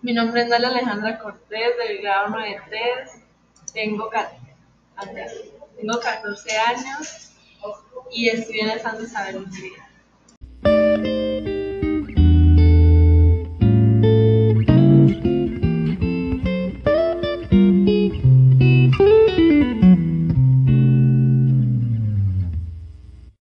Mi nombre es Dalia Alejandra Cortés, del grado 93. Tengo, tengo 14 años y estoy en el Santa Isabel Unida.